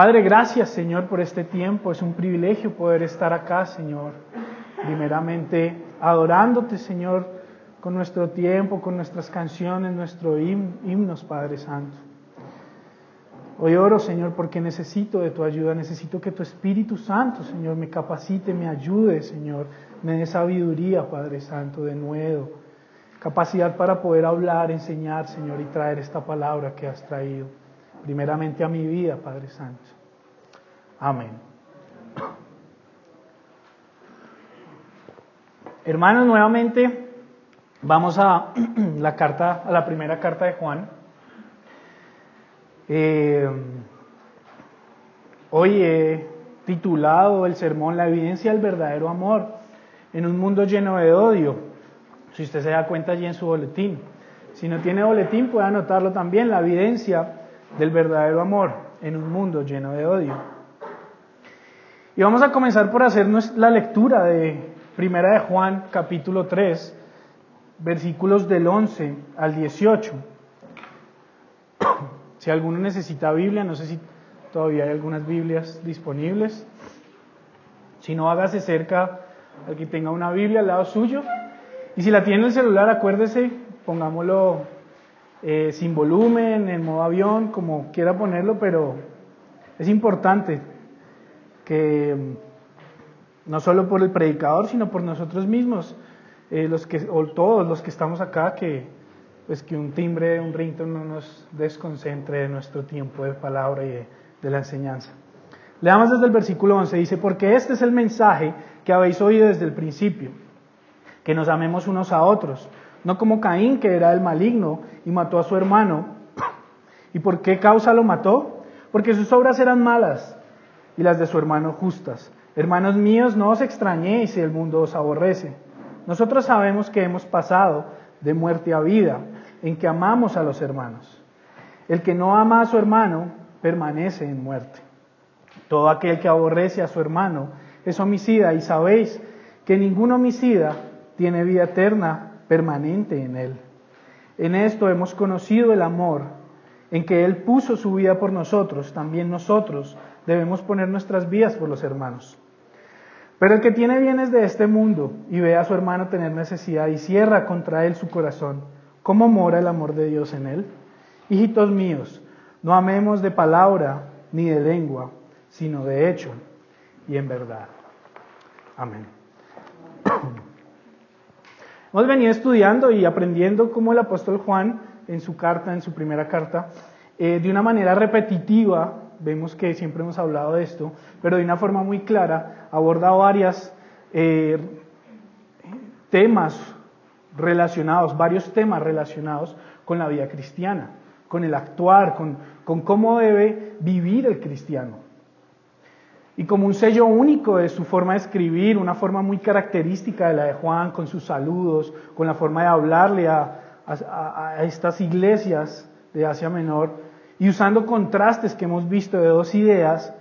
Padre, gracias Señor por este tiempo. Es un privilegio poder estar acá, Señor. Primeramente adorándote, Señor, con nuestro tiempo, con nuestras canciones, nuestros himnos, Padre Santo. Hoy oro, Señor, porque necesito de tu ayuda, necesito que tu Espíritu Santo, Señor, me capacite, me ayude, Señor, me dé sabiduría, Padre Santo, de nuevo, capacidad para poder hablar, enseñar, Señor, y traer esta palabra que has traído, primeramente a mi vida, Padre Santo. Amén. Hermanos, nuevamente vamos a la carta, a la primera carta de Juan. Eh, hoy he titulado el sermón La evidencia del verdadero amor en un mundo lleno de odio. Si usted se da cuenta allí en su boletín. Si no tiene boletín, puede anotarlo también, la evidencia del verdadero amor en un mundo lleno de odio. Y vamos a comenzar por hacer la lectura de Primera de Juan, capítulo 3, versículos del 11 al 18. Si alguno necesita Biblia, no sé si todavía hay algunas Biblias disponibles. Si no, hágase cerca al que tenga una Biblia al lado suyo. Y si la tiene en el celular, acuérdese, pongámoslo eh, sin volumen, en modo avión, como quiera ponerlo, pero es importante que no solo por el predicador, sino por nosotros mismos, eh, los que, o todos los que estamos acá, que pues que un timbre, un ringtone no nos desconcentre de nuestro tiempo de palabra y de, la enseñanza. Leamos desde el versículo 11, dice, porque este es el mensaje que habéis oído desde el principio, que nos amemos unos a otros, no como Caín, que era el maligno y mató a su hermano. ¿Y por qué causa lo mató? Porque sus obras eran malas y las de su hermano justas. Hermanos míos, no os extrañéis si el mundo os aborrece. Nosotros sabemos que hemos pasado de muerte a vida, en que amamos a los hermanos. El que no ama a su hermano permanece en muerte. Todo aquel que aborrece a su hermano es homicida y sabéis que ningún homicida tiene vida eterna permanente en él. En esto hemos conocido el amor, en que Él puso su vida por nosotros, también nosotros debemos poner nuestras vidas por los hermanos. Pero el que tiene bienes de este mundo y ve a su hermano tener necesidad y cierra contra él su corazón, ¿cómo mora el amor de Dios en él? Hijitos míos, no amemos de palabra ni de lengua, sino de hecho y en verdad. Amén. Hemos venido estudiando y aprendiendo cómo el apóstol Juan, en su carta, en su primera carta, eh, de una manera repetitiva, vemos que siempre hemos hablado de esto, pero de una forma muy clara, aborda varios eh, temas relacionados, varios temas relacionados con la vida cristiana, con el actuar, con cómo debe vivir el cristiano. Y como un sello único de su forma de escribir, una forma muy característica de la de Juan, con sus saludos, con la forma de hablarle a, a estas iglesias de Asia Menor, y usando contrastes que hemos visto de dos ideas,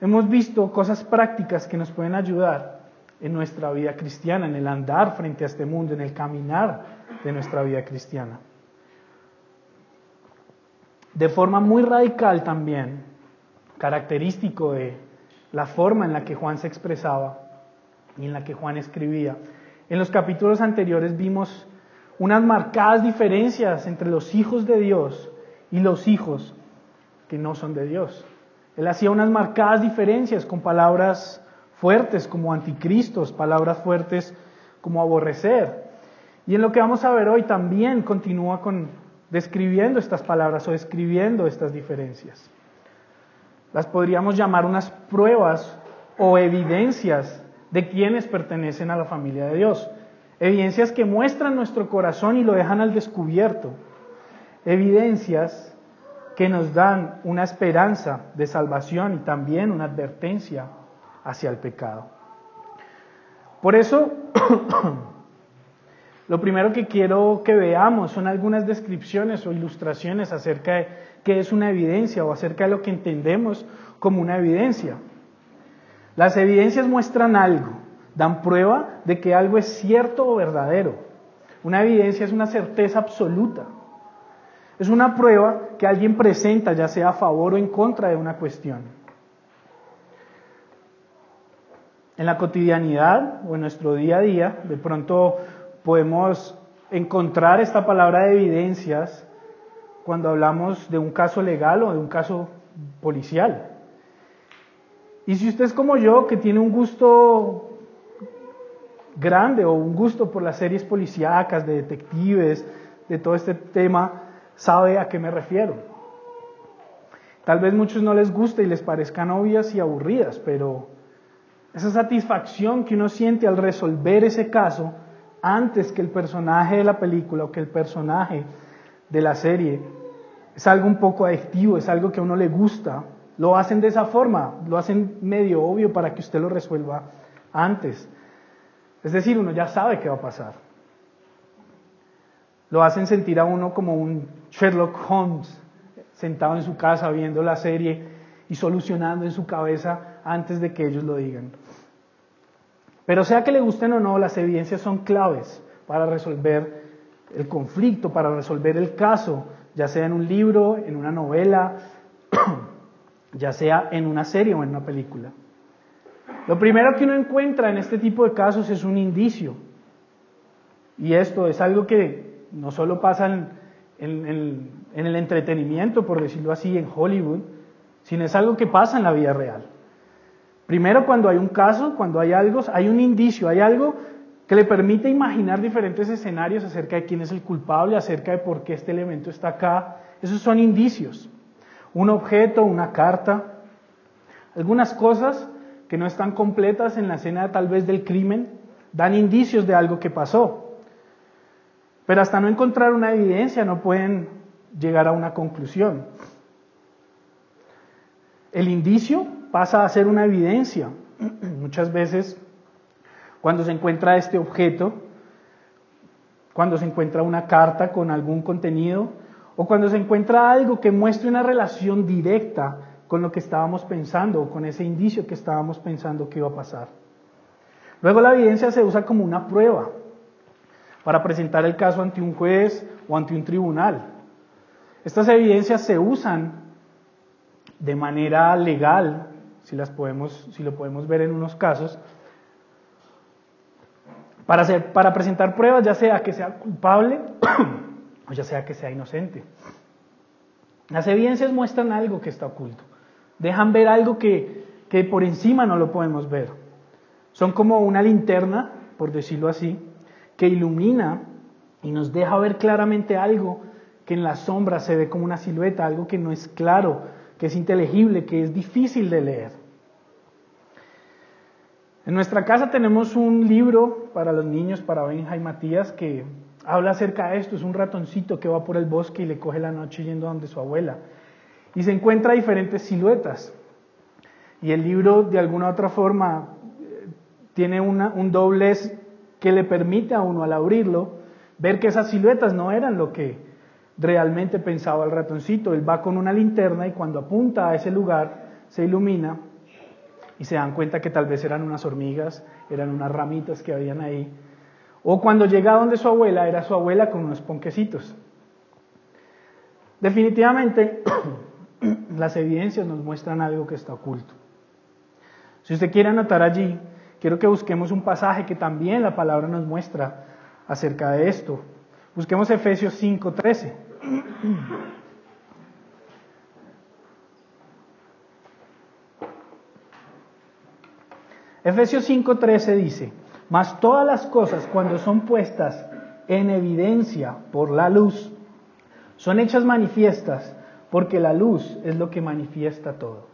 hemos visto cosas prácticas que nos pueden ayudar en nuestra vida cristiana, en el andar frente a este mundo, en el caminar de nuestra vida cristiana. De forma muy radical también, característico de la forma en la que Juan se expresaba y en la que Juan escribía. En los capítulos anteriores vimos unas marcadas diferencias entre los hijos de Dios y los hijos que no son de Dios. Él hacía unas marcadas diferencias con palabras fuertes como anticristos, palabras fuertes como aborrecer. Y en lo que vamos a ver hoy también continúa con describiendo estas palabras o describiendo estas diferencias. Las podríamos llamar unas pruebas o evidencias de quienes pertenecen a la familia de Dios. Evidencias que muestran nuestro corazón y lo dejan al descubierto evidencias que nos dan una esperanza de salvación y también una advertencia hacia el pecado. Por eso, lo primero que quiero que veamos son algunas descripciones o ilustraciones acerca de Qué es una evidencia o acerca de lo que entendemos como una evidencia. Las evidencias muestran algo, dan prueba de que algo es cierto o verdadero. Una evidencia es una certeza absoluta. Es una prueba que alguien presenta, ya sea a favor o en contra de una cuestión. En la cotidianidad o en nuestro día a día, de pronto podemos encontrar esta palabra de evidencias cuando hablamos de un caso legal o de un caso policial. Y si usted es como yo, que tiene un gusto grande o un gusto por las series policíacas, de detectives, de todo este tema, sabe a qué me refiero. Tal vez muchos no les guste y les parezcan obvias y aburridas, pero esa satisfacción que uno siente al resolver ese caso antes que el personaje de la película o que el personaje de la serie es algo un poco adictivo, es algo que a uno le gusta. Lo hacen de esa forma, lo hacen medio obvio para que usted lo resuelva antes. Es decir, uno ya sabe qué va a pasar. Lo hacen sentir a uno como un Sherlock Holmes sentado en su casa viendo la serie y solucionando en su cabeza antes de que ellos lo digan. Pero sea que le gusten o no, las evidencias son claves para resolver el conflicto, para resolver el caso, ya sea en un libro, en una novela, ya sea en una serie o en una película. Lo primero que uno encuentra en este tipo de casos es un indicio. Y esto es algo que no solo pasa en, el entretenimiento, por decirlo así, en Hollywood, sino es algo que pasa en la vida real. Primero, cuando hay un caso, cuando hay algo, hay un indicio, hay algo que le permite imaginar diferentes escenarios acerca de quién es el culpable, acerca de por qué este elemento está acá. Esos son indicios. Un objeto, una carta, algunas cosas que no están completas en la escena tal vez del crimen, dan indicios de algo que pasó. Pero hasta no encontrar una evidencia no pueden llegar a una conclusión. El indicio pasa a ser una evidencia. Muchas veces cuando se encuentra este objeto, cuando se encuentra una carta con algún contenido o cuando se encuentra algo que muestre una relación directa con lo que estábamos pensando o con ese indicio que estábamos pensando que iba a pasar. Luego la evidencia se usa como una prueba para presentar el caso ante un juez o ante un tribunal. Estas evidencias se usan de manera legal, si, las podemos, si lo podemos ver en unos casos, para, presentar pruebas, ya sea que sea culpable o ya sea que sea inocente. Las evidencias muestran algo que está oculto dejan ver algo que, que por encima no lo podemos ver. Son como una linterna, por decirlo así, que ilumina y nos deja ver claramente algo que en la sombra se ve como una silueta, algo que no es claro, que es inteligible, que es difícil de leer. En nuestra casa tenemos un libro para los niños, para Benja y Matías, que habla acerca de esto. Es un ratoncito que va por el bosque y le coge la noche yendo donde su abuela y se encuentra diferentes siluetas. Y el libro, de alguna u otra forma, tiene un doblez que le permite a uno, al abrirlo, ver que esas siluetas no eran lo que realmente pensaba el ratoncito. Él va con una linterna y cuando apunta a ese lugar, se ilumina y se dan cuenta que tal vez eran unas hormigas, eran unas ramitas que habían ahí. O cuando llega donde su abuela, era su abuela con unos ponquecitos. Definitivamente, las evidencias nos muestran algo que está oculto. Si usted quiere anotar allí, quiero que busquemos un pasaje que también la palabra nos muestra acerca de esto. Busquemos Efesios 5:13. Efesios 5:13 dice, mas todas las cosas cuando son puestas en evidencia por la luz, son hechas manifiestas porque la luz es lo que manifiesta todo.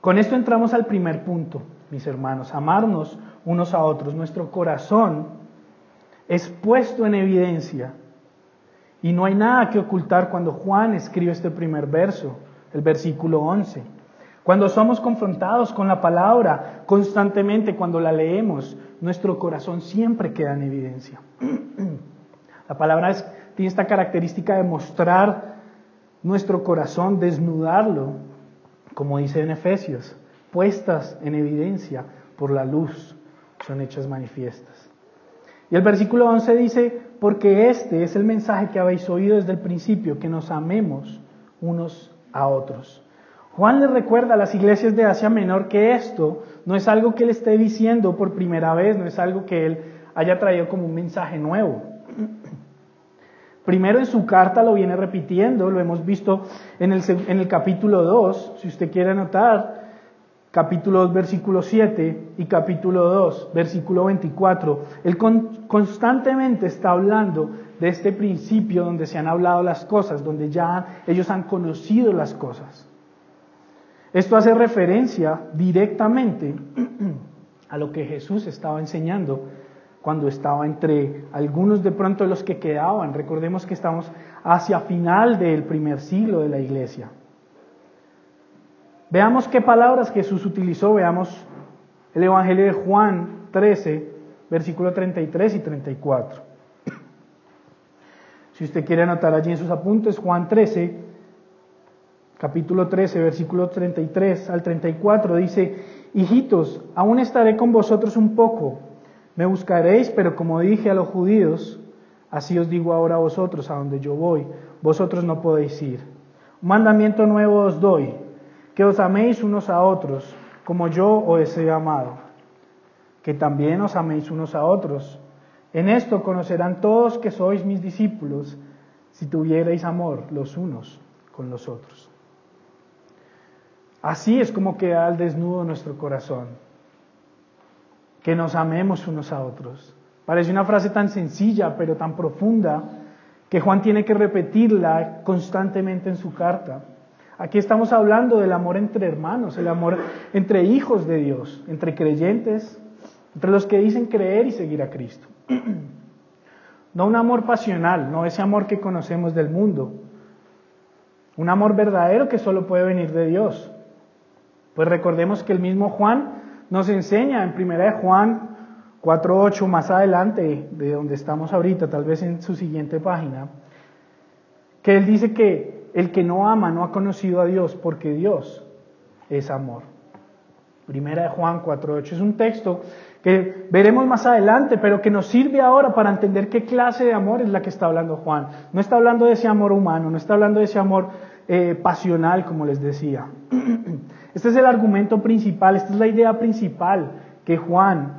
Con esto entramos al primer punto, mis hermanos, amarnos unos a otros. Nuestro corazón es puesto en evidencia y no hay nada que ocultar cuando Juan escribe este primer verso, el versículo 11. Cuando somos confrontados con la palabra constantemente, cuando la leemos, nuestro corazón siempre queda en evidencia. La palabra tiene esta característica de mostrar nuestro corazón, desnudarlo, como dice en Efesios, puestas en evidencia por la luz, son hechas manifiestas. Y el versículo 11 dice, porque este es el mensaje que habéis oído desde el principio, que nos amemos unos a otros. Juan le recuerda a las iglesias de Asia Menor que esto no es algo que él esté diciendo por primera vez, no es algo que él haya traído como un mensaje nuevo. Primero en su carta lo viene repitiendo, lo hemos visto en el, en el capítulo 2, si usted quiere anotar, capítulo 2, versículo 7 y capítulo 2, versículo 24. Él constantemente está hablando de este principio donde se han hablado las cosas, donde ya ellos han conocido las cosas. Esto hace referencia directamente a lo que Jesús estaba enseñando cuando estaba entre algunos de pronto los que quedaban. Recordemos que estamos hacia final del primer siglo de la iglesia. Veamos qué palabras Jesús utilizó, veamos el Evangelio de Juan 13, versículo 33 y 34. Si usted quiere anotar allí en sus apuntes, Juan 13, capítulo 13, versículo 33 al 34, dice, Hijitos, aún estaré con vosotros un poco me buscaréis, pero como dije a los judíos, así os digo ahora a vosotros, a donde yo voy, vosotros no podéis ir. Un mandamiento nuevo os doy, que os améis unos a otros, como yo os he amado, que también os améis unos a otros. En esto conocerán todos que sois mis discípulos, si tuvierais amor los unos con los otros. Así es como queda al desnudo nuestro corazón que nos amemos unos a otros. Parece una frase tan sencilla, pero tan profunda, que Juan tiene que repetirla constantemente en su carta. Aquí estamos hablando del amor entre hermanos, el amor entre hijos de Dios, entre creyentes, entre los que dicen creer y seguir a Cristo. No un amor pasional, no ese amor que conocemos del mundo. Un amor verdadero que solo puede venir de Dios. Pues recordemos que el mismo Juan nos enseña en 1 Juan 4.8, más adelante de donde estamos ahorita, tal vez en su siguiente página, que él dice que el que no ama no ha conocido a Dios porque Dios es amor. Primera de Juan 4.8 es un texto que veremos más adelante, pero que nos sirve ahora para entender qué clase de amor es la que está hablando Juan. No está hablando de ese amor humano, no está hablando de ese amor eh, pasional, como les decía. Este es el argumento principal, esta es la idea principal que Juan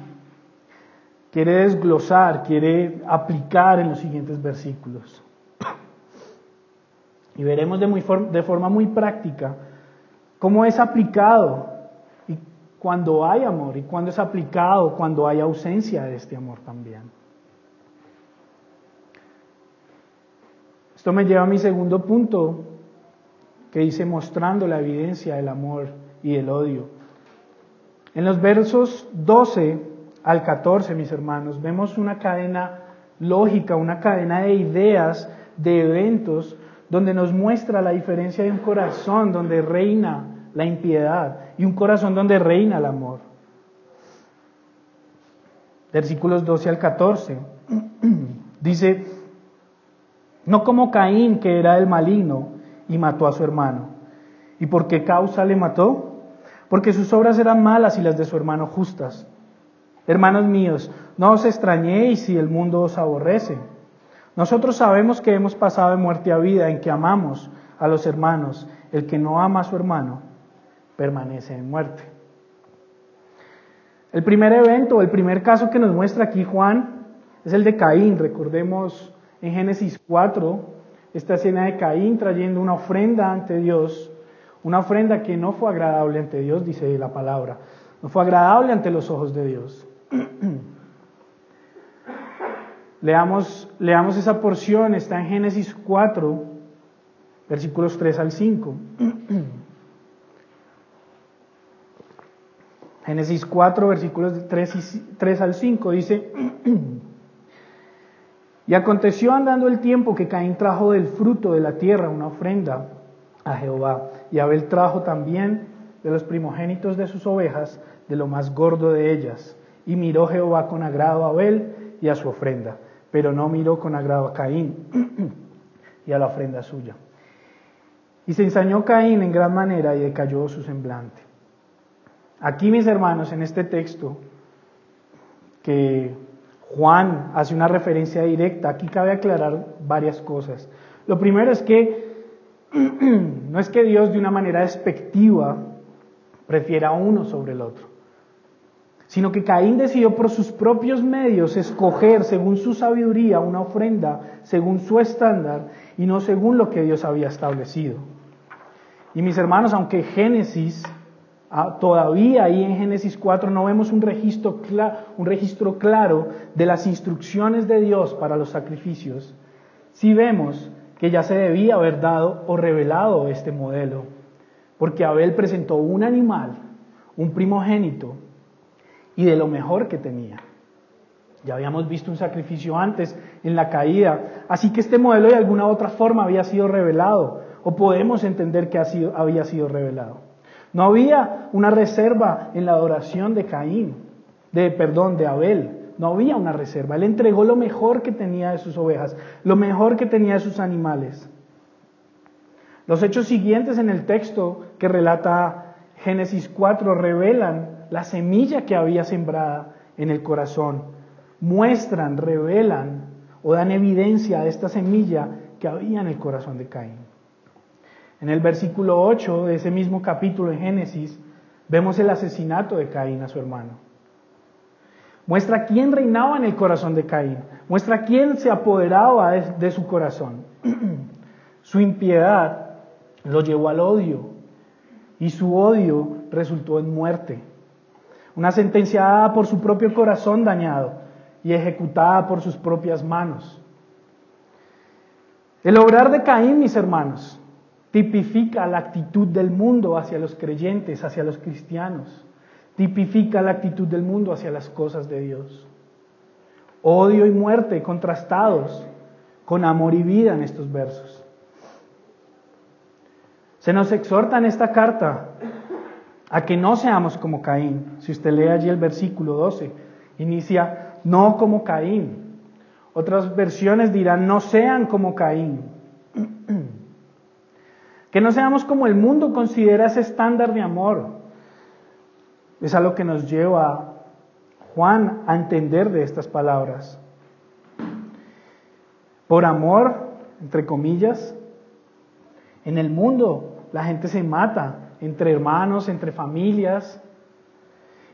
quiere desglosar, quiere aplicar en los siguientes versículos. Y veremos de, muy de forma muy práctica cómo es aplicado y cuando hay amor y cuando es aplicado cuando hay ausencia de este amor también. Esto me lleva a mi segundo punto, que dice mostrando la evidencia del amor y el odio. En los versos 12 al 14, mis hermanos, vemos una cadena lógica, una cadena de ideas, de eventos, donde nos muestra la diferencia de un corazón donde reina la impiedad y un corazón donde reina el amor. Versículos 12 al 14. Dice, no como Caín, que era el maligno, y mató a su hermano. ¿Y por qué causa le mató? Porque sus obras eran malas y las de su hermano justas. Hermanos míos, no os extrañéis si el mundo os aborrece. Nosotros sabemos que hemos pasado de muerte a vida en que amamos a los hermanos. El que no ama a su hermano permanece en muerte. El primer evento, el primer caso que nos muestra aquí Juan es el de Caín. Recordemos en Génesis 4, esta escena de Caín trayendo una ofrenda ante Dios, una ofrenda que no fue agradable ante Dios, dice la palabra, no fue agradable ante los ojos de Dios. leamos, leamos esa porción, está en Génesis 4, versículos 3 al 5. Génesis 4, versículos 3, 3 al 5 dice, Y aconteció andando el tiempo que Caín trajo del fruto de la tierra una ofrenda a Jehová. Y Abel trajo también de los primogénitos de sus ovejas, de lo más gordo de ellas. Y miró Jehová con agrado a Abel y a su ofrenda, pero no miró con agrado a Caín y a la ofrenda suya. Y se ensañó Caín en gran manera y decayó su semblante. Aquí, mis hermanos, en este texto, que Juan hace una referencia directa. Aquí cabe aclarar varias cosas. Lo primero es que no es que Dios de una manera despectiva prefiera uno sobre el otro, sino que Caín decidió por sus propios medios escoger según su sabiduría una ofrenda, según su estándar y no según lo que Dios había establecido. Y mis hermanos, aunque Génesis, todavía ahí en Génesis 4 no vemos un registro, un registro claro de las instrucciones de Dios para los sacrificios, sí vemos que ya se debía haber dado o revelado este modelo, porque Abel presentó un animal, un primogénito, y de lo mejor que tenía. Ya habíamos visto un sacrificio antes en la caída, así que este modelo de alguna otra forma había sido revelado, o podemos entender que había sido revelado. No había una reserva en la adoración de Caín, de perdón, de Abel. No había una reserva. Él entregó lo mejor que tenía de sus ovejas, lo mejor que tenía de sus animales. Los hechos siguientes en el texto que relata Génesis 4 revelan la semilla que había sembrada en el corazón. Muestran, revelan o dan evidencia de esta semilla que había en el corazón de Caín. En el versículo 8 de ese mismo capítulo de Génesis vemos el asesinato de Caín a su hermano. Muestra quién reinaba en el corazón de Caín. Muestra quién se apoderaba de, su corazón. su impiedad lo llevó al odio y su odio resultó en muerte. Una sentencia dada por su propio corazón dañado y ejecutada por sus propias manos. El obrar de Caín, mis hermanos, tipifica la actitud del mundo hacia los creyentes, hacia los cristianos tipifica la actitud del mundo hacia las cosas de Dios. Odio y muerte contrastados con amor y vida en estos versos. Se nos exhorta en esta carta a que no seamos como Caín. Si usted lee allí el versículo 12, inicia no como Caín. Otras versiones dirán no sean como Caín. Que no seamos como el mundo considera ese estándar de amor. Es algo que nos lleva Juan a entender de estas palabras. Por amor, entre comillas, en el mundo la gente se mata entre hermanos, entre familias.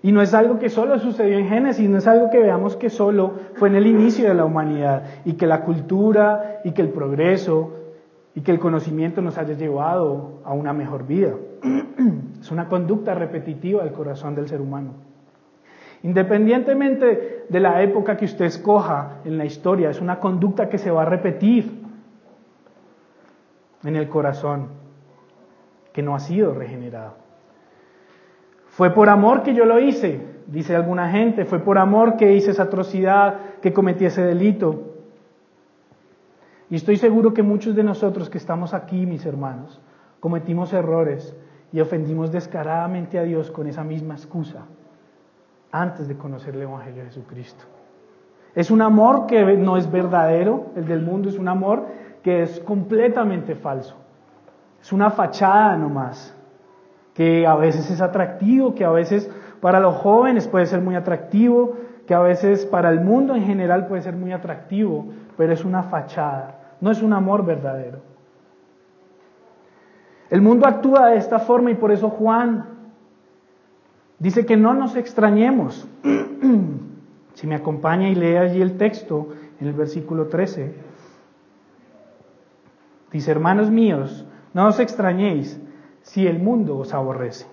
Y no es algo que solo sucedió en Génesis, no es algo que veamos que solo fue en el inicio de la humanidad y que la cultura y que el progreso y que el conocimiento nos haya llevado a una mejor vida. Es una conducta repetitiva del corazón del ser humano. Independientemente de la época que usted escoja en la historia, es una conducta que se va a repetir en el corazón, que no ha sido regenerado. Fue por amor que yo lo hice, dice alguna gente, fue por amor que hice esa atrocidad, que cometí ese delito. Y estoy seguro que muchos de nosotros que estamos aquí, mis hermanos, cometimos errores y ofendimos descaradamente a Dios con esa misma excusa antes de conocer el Evangelio de Jesucristo. Es un amor que no es verdadero, el del mundo es un amor que es completamente falso. Es una fachada nomás, que a veces es atractivo, que a veces para los jóvenes puede ser muy atractivo, que a veces para el mundo en general puede ser muy atractivo, pero es una fachada, no es un amor verdadero. El mundo actúa de esta forma y por eso Juan dice que no nos extrañemos. si me acompaña y lee allí el texto en el versículo 13, dice, hermanos míos, no os extrañéis si el mundo os aborrece.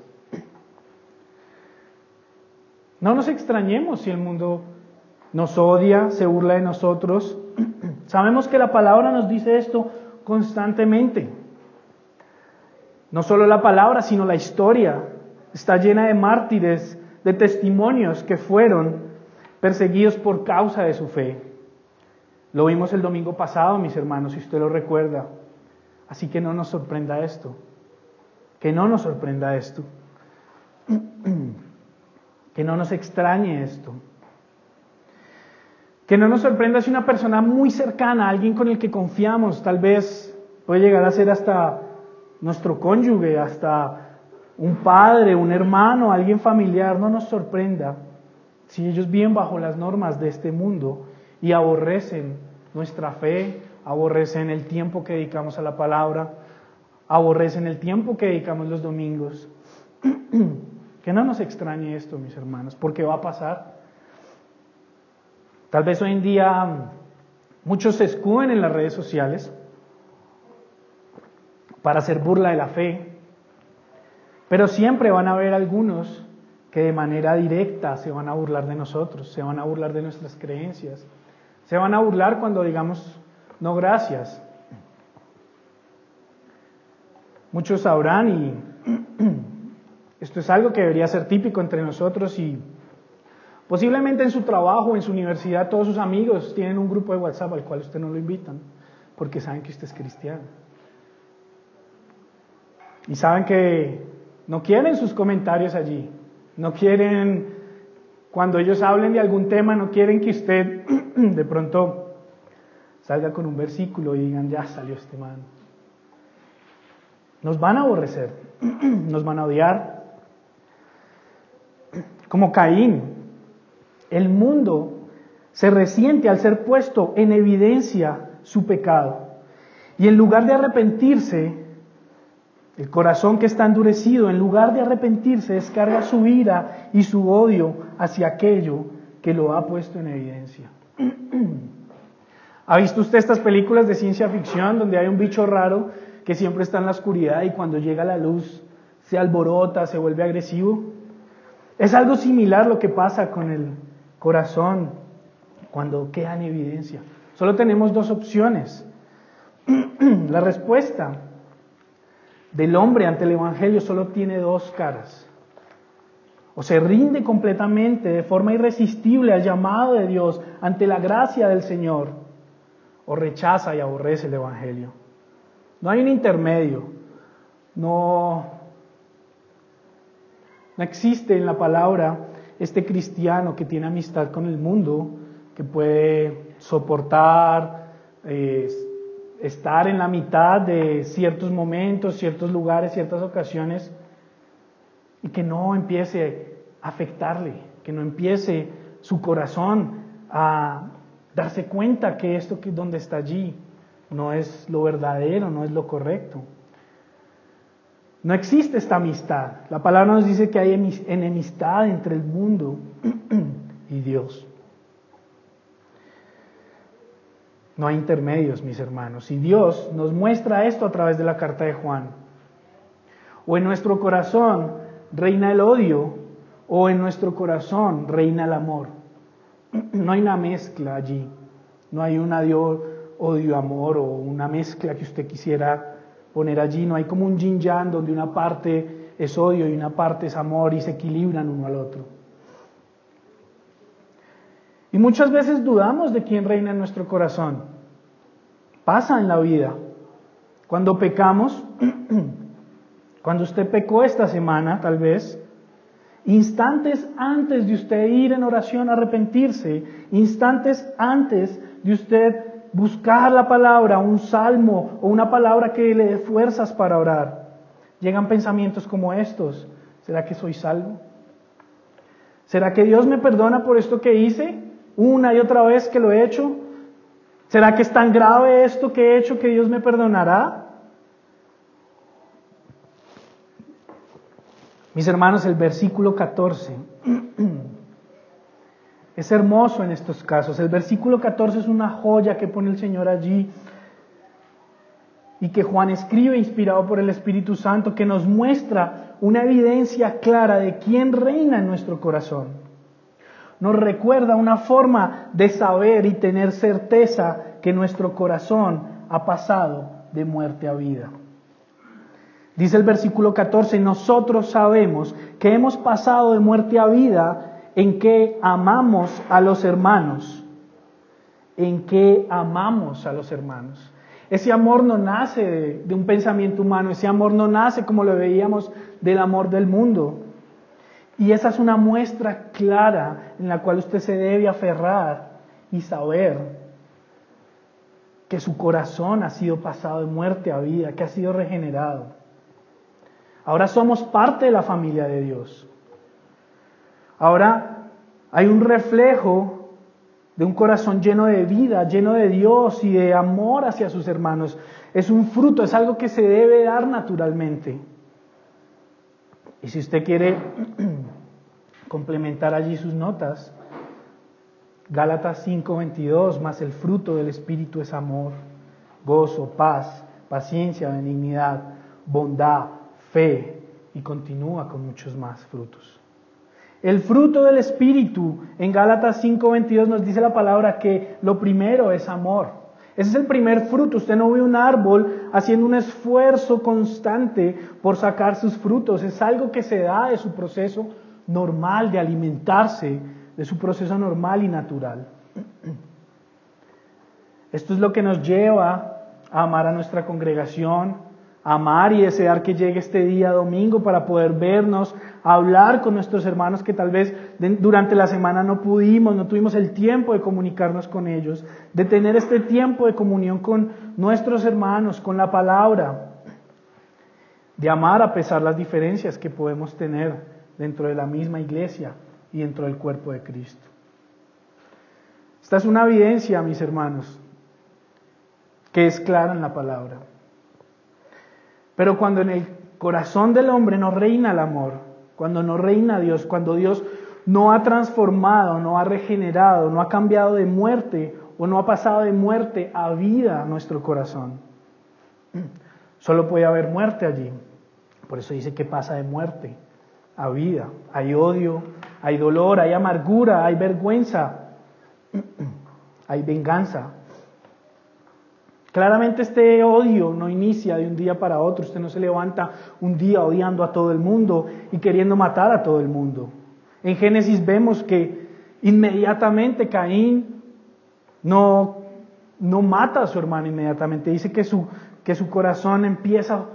No nos extrañemos si el mundo nos odia, se burla de nosotros. Sabemos que la palabra nos dice esto constantemente. No solo la palabra, sino la historia está llena de mártires, de testimonios que fueron perseguidos por causa de su fe. Lo vimos el domingo pasado, mis hermanos, si usted lo recuerda. Así que no nos sorprenda esto. Que no nos sorprenda esto. Que no nos extrañe esto. Que no nos sorprenda si una persona muy cercana, alguien con el que confiamos, tal vez puede llegar a ser hasta nuestro cónyuge, hasta un padre, un hermano, alguien familiar, no nos sorprenda si ellos viven bajo las normas de este mundo y aborrecen nuestra fe, aborrecen el tiempo que dedicamos a la palabra, aborrecen el tiempo que dedicamos los domingos. que no nos extrañe esto, mis hermanos, porque va a pasar. Tal vez hoy en día muchos se escuden en las redes sociales para hacer burla de la fe, pero siempre van a haber algunos que de manera directa se van a burlar de nosotros, se van a burlar de nuestras creencias, se van a burlar cuando digamos no gracias. Muchos sabrán y esto es algo que debería ser típico entre nosotros y posiblemente en su trabajo, en su universidad, todos sus amigos tienen un grupo de WhatsApp al cual usted no lo invitan porque saben que usted es cristiano. Y saben que no quieren sus comentarios allí, no quieren, cuando ellos hablen de algún tema, no quieren que usted de pronto salga con un versículo y digan, ya salió este man. Nos van a aborrecer, nos van a odiar. Como Caín, el mundo se resiente al ser puesto en evidencia su pecado. Y en lugar de arrepentirse, el corazón que está endurecido, en lugar de arrepentirse, descarga su ira y su odio hacia aquello que lo ha puesto en evidencia. ¿Ha visto usted estas películas de ciencia ficción donde hay un bicho raro que siempre está en la oscuridad y cuando llega la luz se alborota, se vuelve agresivo? Es algo similar lo que pasa con el corazón cuando queda en evidencia. Solo tenemos dos opciones. la respuesta del hombre ante el Evangelio solo tiene dos caras. O se rinde completamente de forma irresistible al llamado de Dios ante la gracia del Señor, o rechaza y aborrece el Evangelio. No hay un intermedio. No, no existe en la palabra este cristiano que tiene amistad con el mundo, que puede soportar, estar en la mitad de ciertos momentos, ciertos lugares, ciertas ocasiones, y que no empiece a afectarle, que no empiece su corazón a darse cuenta que esto que donde está allí no es lo verdadero, no es lo correcto. No existe esta amistad. La palabra nos dice que hay enemistad entre el mundo y Dios. No hay intermedios, mis hermanos. Y Dios nos muestra esto a través de la carta de Juan. O en nuestro corazón reina el odio, o en nuestro corazón reina el amor. No hay una mezcla allí. No hay un odio-amor o una mezcla que usted quisiera poner allí. No hay como un yin-yang donde una parte es odio y una parte es amor y se equilibran uno al otro. Y muchas veces dudamos de quién reina en nuestro corazón. Pasa en la vida. Cuando pecamos, cuando usted pecó esta semana, tal vez, instantes antes de usted ir en oración a arrepentirse, instantes antes de usted buscar la palabra, un salmo o una palabra que le dé fuerzas para orar, llegan pensamientos como estos. ¿Será que soy salvo? ¿Será que Dios me perdona por esto que hice? una y otra vez que lo he hecho? ¿Será que es tan grave esto que he hecho que Dios me perdonará? Mis hermanos, el versículo 14 es hermoso en estos casos. El versículo 14 es una joya que pone el Señor allí y que Juan escribe inspirado por el Espíritu Santo que nos muestra una evidencia clara de quién reina en nuestro corazón nos recuerda una forma de saber y tener certeza que nuestro corazón ha pasado de muerte a vida. Dice el versículo 14, nosotros sabemos que hemos pasado de muerte a vida en que amamos a los hermanos, en que amamos a los hermanos. Ese amor no nace de, de un pensamiento humano, ese amor no nace como lo veíamos del amor del mundo. Y esa es una muestra clara en la cual usted se debe aferrar y saber que su corazón ha sido pasado de muerte a vida, que ha sido regenerado. Ahora somos parte de la familia de Dios. Ahora hay un reflejo de un corazón lleno de vida, lleno de Dios y de amor hacia sus hermanos. Es un fruto, es algo que se debe dar naturalmente. Y si usted quiere complementar allí sus notas, Gálatas 5:22, más el fruto del Espíritu es amor, gozo, paz, paciencia, benignidad, bondad, fe, y continúa con muchos más frutos. El fruto del Espíritu, en Gálatas 5:22 nos dice la palabra que lo primero es amor. Ese es el primer fruto. Usted no ve un árbol haciendo un esfuerzo constante por sacar sus frutos. Es algo que se da de su proceso normal de alimentarse, de su proceso normal y natural. Esto es lo que nos lleva a amar a nuestra congregación, amar y desear que llegue este día domingo para poder vernos, hablar con nuestros hermanos que tal vez durante la semana no pudimos, no tuvimos el tiempo de comunicarnos con ellos, de tener este tiempo de comunión con nuestros hermanos, con la palabra, de amar a pesar las diferencias que podemos tener dentro de la misma iglesia y dentro del cuerpo de Cristo. Esta es una evidencia, mis hermanos, que es clara en la palabra. Pero cuando en el corazón del hombre no reina el amor, cuando no reina Dios, cuando Dios no ha transformado, no ha regenerado, no ha cambiado de muerte o no ha pasado de muerte a vida nuestro corazón. Solo puede haber muerte allí. Por eso dice que pasa de muerte a vida. Hay odio, hay dolor, hay amargura, hay vergüenza, hay venganza. Claramente este odio no inicia de un día para otro. Usted no se levanta un día odiando a todo el mundo y queriendo matar a todo el mundo. En Génesis vemos que inmediatamente Caín no, no mata a su hermano inmediatamente. Dice que su, que su corazón empieza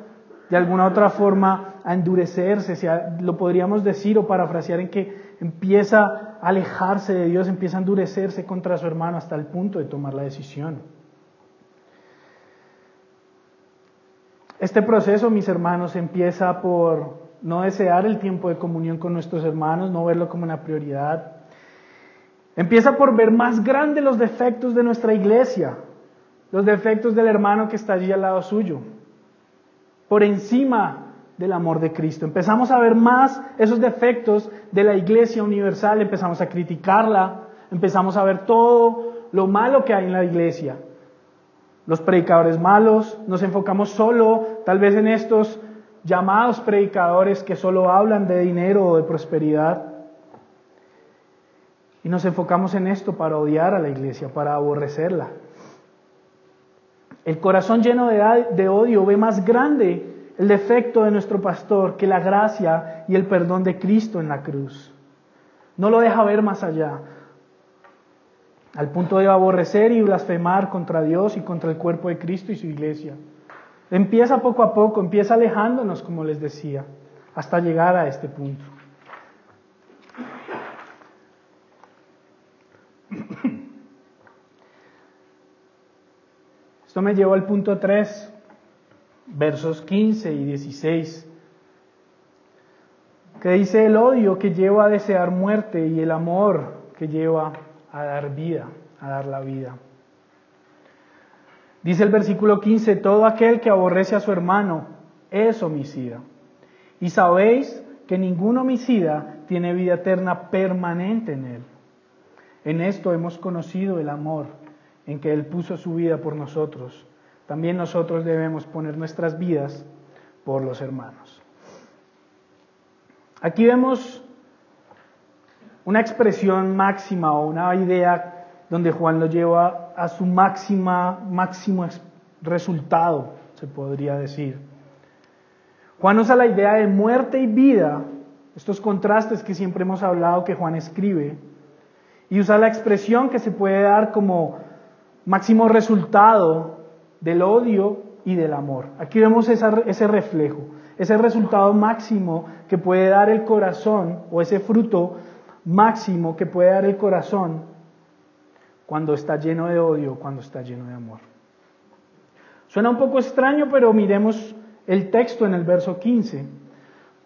de alguna otra forma a endurecerse, lo podríamos decir o parafrasear en que empieza a alejarse de Dios, empieza a endurecerse contra su hermano hasta el punto de tomar la decisión. Este proceso, mis hermanos, empieza por no desear el tiempo de comunión con nuestros hermanos, no verlo como una prioridad. Empieza por ver más grandes los defectos de nuestra iglesia, los defectos del hermano que está allí al lado suyo, por encima del amor de Cristo. Empezamos a ver más esos defectos de la iglesia universal, empezamos a criticarla, empezamos a ver todo lo malo que hay en la iglesia los predicadores malos, nos enfocamos solo tal vez en estos llamados predicadores que solo hablan de dinero o de prosperidad. Y nos enfocamos en esto para odiar a la iglesia, para aborrecerla. El corazón lleno de, odio ve más grande el defecto de nuestro pastor que la gracia y el perdón de Cristo en la cruz. No lo deja ver más allá al punto de aborrecer y blasfemar contra Dios y contra el cuerpo de Cristo y su iglesia. Empieza poco a poco, empieza alejándonos, como les decía, hasta llegar a este punto. Esto me llevó al punto 3, versos 15 y 16, que dice el odio que lleva a desear muerte y el amor que lleva a dar vida, a dar la vida. Dice el versículo 15, todo aquel que aborrece a su hermano es homicida. Y sabéis que ningún homicida tiene vida eterna permanente en él. En esto hemos conocido el amor en que Él puso su vida por nosotros. También nosotros debemos poner nuestras vidas por los hermanos. Aquí vemos una expresión máxima o una idea donde Juan lo lleva a su máxima, máximo resultado, se podría decir. Juan usa la idea de muerte y vida, estos contrastes que siempre hemos hablado que Juan escribe, y usa la expresión que se puede dar como máximo resultado del odio y del amor. Aquí vemos ese reflejo, ese resultado máximo que puede dar el corazón o ese fruto máximo que puede dar el corazón cuando está lleno de odio, cuando está lleno de amor. Suena un poco extraño, pero miremos el texto en el verso 15.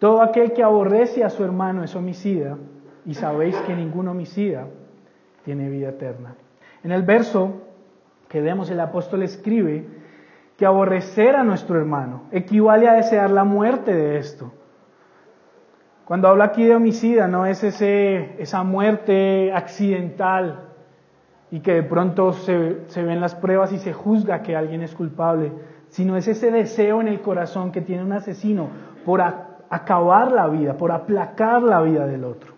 Todo aquel que aborrece a su hermano es homicida, y sabéis que ningún homicida tiene vida eterna En el verso que vemos el apóstol escribe que aborrecer a nuestro hermano equivale a desear la muerte de esto. Cuando habla aquí de homicida, no es ese, esa muerte accidental y que de pronto se, se ven las pruebas y se juzga que alguien es culpable, sino es ese deseo en el corazón que tiene un asesino por acabar la vida, por aplacar la vida del otro.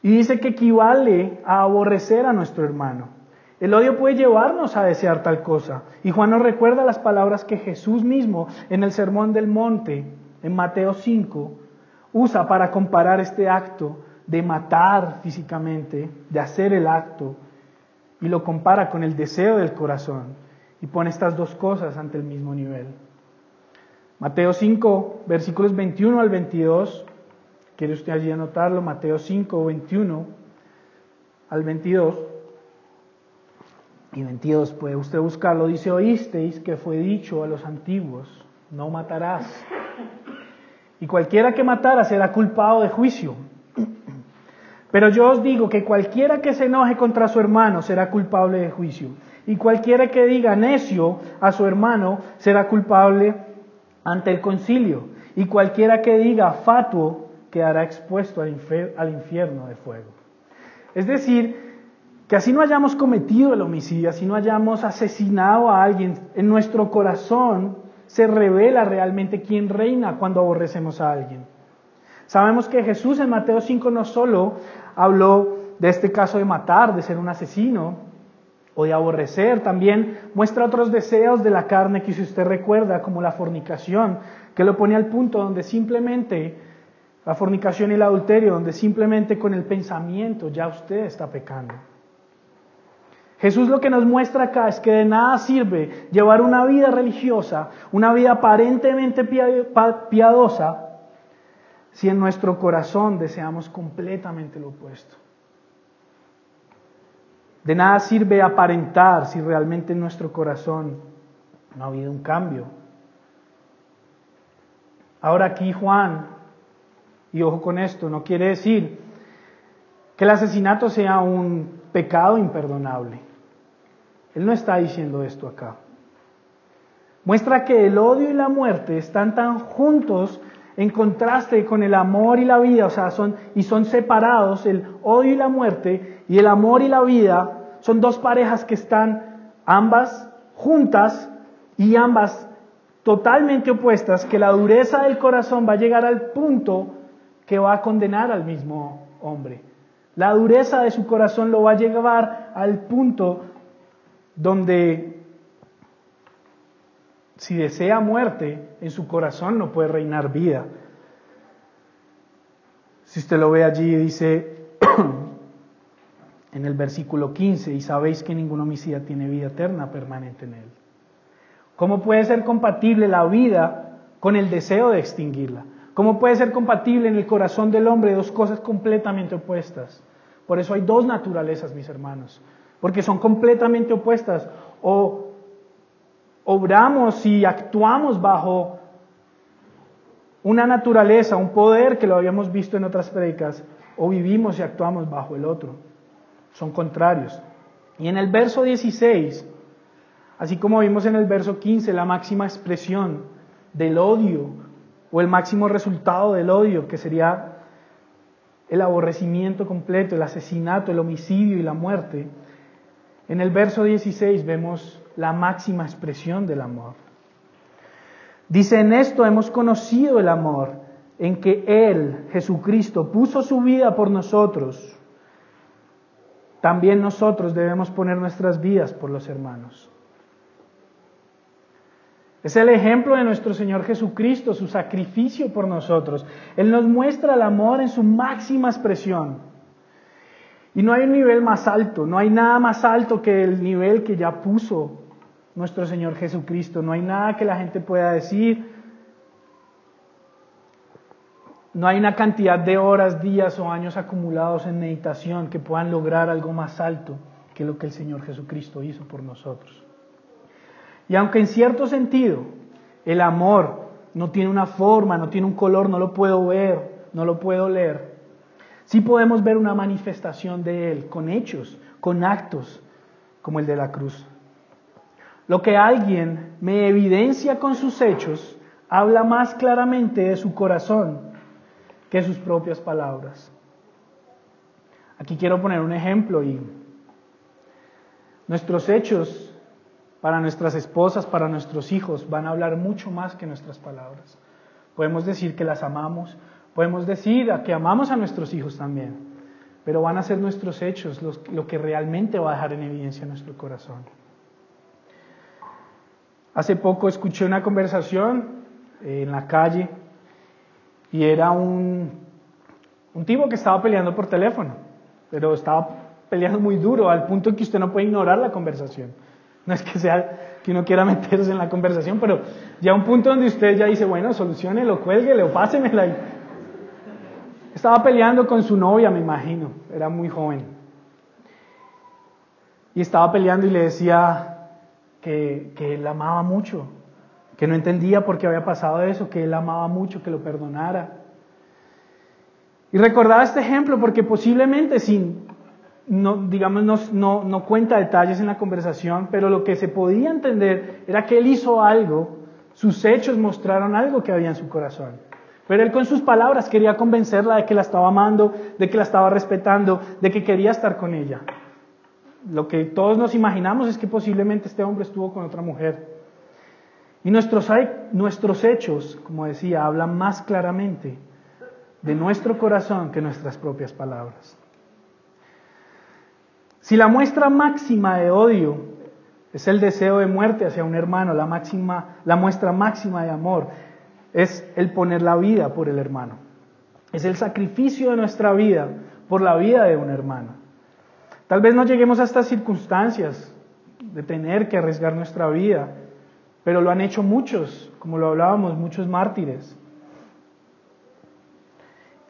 Y dice que equivale a aborrecer a nuestro hermano. El odio puede llevarnos a desear tal cosa. Y Juan nos recuerda las palabras que Jesús mismo en el Sermón del Monte, en Mateo 5, usa para comparar este acto de matar físicamente, de hacer el acto, y lo compara con el deseo del corazón, y pone estas dos cosas ante el mismo nivel. Mateo 5, versículos 21 al 22, quiere usted allí anotarlo, Mateo 5, 21 al 22 y 22, puede usted buscarlo, dice, oísteis que fue dicho a los antiguos, no matarás. Y cualquiera que matara será culpado de juicio. Pero yo os digo que cualquiera que se enoje contra su hermano será culpable de juicio. Y cualquiera que diga necio a su hermano será culpable ante el concilio. Y cualquiera que diga fatuo quedará expuesto al, infierno de fuego. Es decir, que así no hayamos cometido el homicidio, así no hayamos asesinado a alguien, en nuestro corazón se revela realmente quién reina cuando aborrecemos a alguien. Sabemos que Jesús en Mateo 5 no solo habló de este caso de matar, de ser un asesino o de aborrecer, también muestra otros deseos de la carne que si usted recuerda, como la fornicación, que lo pone al punto donde simplemente la fornicación y el adulterio, donde simplemente con el pensamiento ya usted está pecando. Jesús lo que nos muestra acá es que de nada sirve llevar una vida religiosa, una vida aparentemente piadosa, si en nuestro corazón deseamos completamente lo opuesto. De nada sirve aparentar si realmente en nuestro corazón no ha habido un cambio. Ahora aquí Juan, y ojo con esto, no quiere decir que el asesinato sea un pecado imperdonable. Él no está diciendo esto acá. Muestra que el odio y la muerte están tan juntos en contraste con el amor y la vida, o sea, son y son separados el odio y la muerte y el amor y la vida son dos parejas que están ambas juntas y ambas totalmente opuestas, que la dureza del corazón va a llegar al punto que va a condenar al mismo hombre. La dureza de su corazón lo va a llevar al punto donde si desea muerte, en su corazón no puede reinar vida. Si usted lo ve allí, dice en el versículo 15, y sabéis que ningún homicida tiene vida eterna permanente en él. ¿Cómo puede ser compatible la vida con el deseo de extinguirla? ¿Cómo puede ser compatible en el corazón del hombre dos cosas completamente opuestas? Por eso hay dos naturalezas, mis hermanos porque son completamente opuestas. O obramos y actuamos bajo una naturaleza, un poder que lo habíamos visto en otras predicas, o vivimos y actuamos bajo el otro. Son contrarios. Y en el verso 16, así como vimos en el verso 15, la máxima expresión del odio o el máximo resultado del odio, que sería el aborrecimiento completo, el asesinato, el homicidio y la muerte, en el verso 16 vemos la máxima expresión del amor. Dice, en esto hemos conocido el amor, en que Él, Jesucristo, puso su vida por nosotros. También nosotros debemos poner nuestras vidas por los hermanos. Es el ejemplo de nuestro Señor Jesucristo, su sacrificio por nosotros. Él nos muestra el amor en su máxima expresión. Y no hay un nivel más alto, no hay nada más alto que el nivel que ya puso nuestro Señor Jesucristo. No hay nada que la gente pueda decir. No hay una cantidad de horas, días o años acumulados en meditación que puedan lograr algo más alto que lo que el Señor Jesucristo hizo por nosotros. Y aunque en cierto sentido el amor no tiene una forma, no tiene un color, no lo puedo ver, no lo puedo leer, Sí podemos ver una manifestación de Él con hechos, con actos, como el de la cruz. Lo que alguien me evidencia con sus hechos habla más claramente de su corazón que sus propias palabras. Aquí quiero poner un ejemplo y nuestros hechos para nuestras esposas, para nuestros hijos, van a hablar mucho más que nuestras palabras. Podemos decir que las amamos, podemos decir que amamos a nuestros hijos también, pero van a ser nuestros hechos lo que realmente va a dejar en evidencia nuestro corazón. Hace poco escuché una conversación en la calle y era un, un tipo que estaba peleando por teléfono, pero estaba peleando muy duro al punto que usted no puede ignorar la conversación. No es que sea que uno quiera meterse en la conversación, pero ya un punto donde usted ya dice, bueno, solucionelo, cuélguele o pásemela. Estaba peleando con su novia, me imagino, era muy joven. Y estaba peleando y le decía, que, que él amaba mucho, que no entendía por qué había pasado eso, que él amaba mucho, que lo perdonara. Y recordaba este ejemplo porque posiblemente sin, no, digamos, no, no, no, cuenta detalles en la conversación, pero lo que se podía entender era que él hizo algo, sus hechos mostraron algo que había en su corazón. Pero él con sus palabras quería convencerla de que la estaba amando, de que la estaba respetando, de que quería estar con ella lo que todos nos imaginamos es que posiblemente este hombre estuvo con otra mujer. Y nuestros, nuestros hechos, como decía, hablan más claramente de nuestro corazón que nuestras propias palabras. Si la muestra máxima de odio es el deseo de muerte hacia un hermano, la, máxima, la muestra máxima de amor es el poner la vida por el hermano. Es el sacrificio de nuestra vida por la vida de un hermano. Tal vez no lleguemos a estas circunstancias de tener que arriesgar nuestra vida, pero lo han hecho muchos, como lo hablábamos, muchos mártires.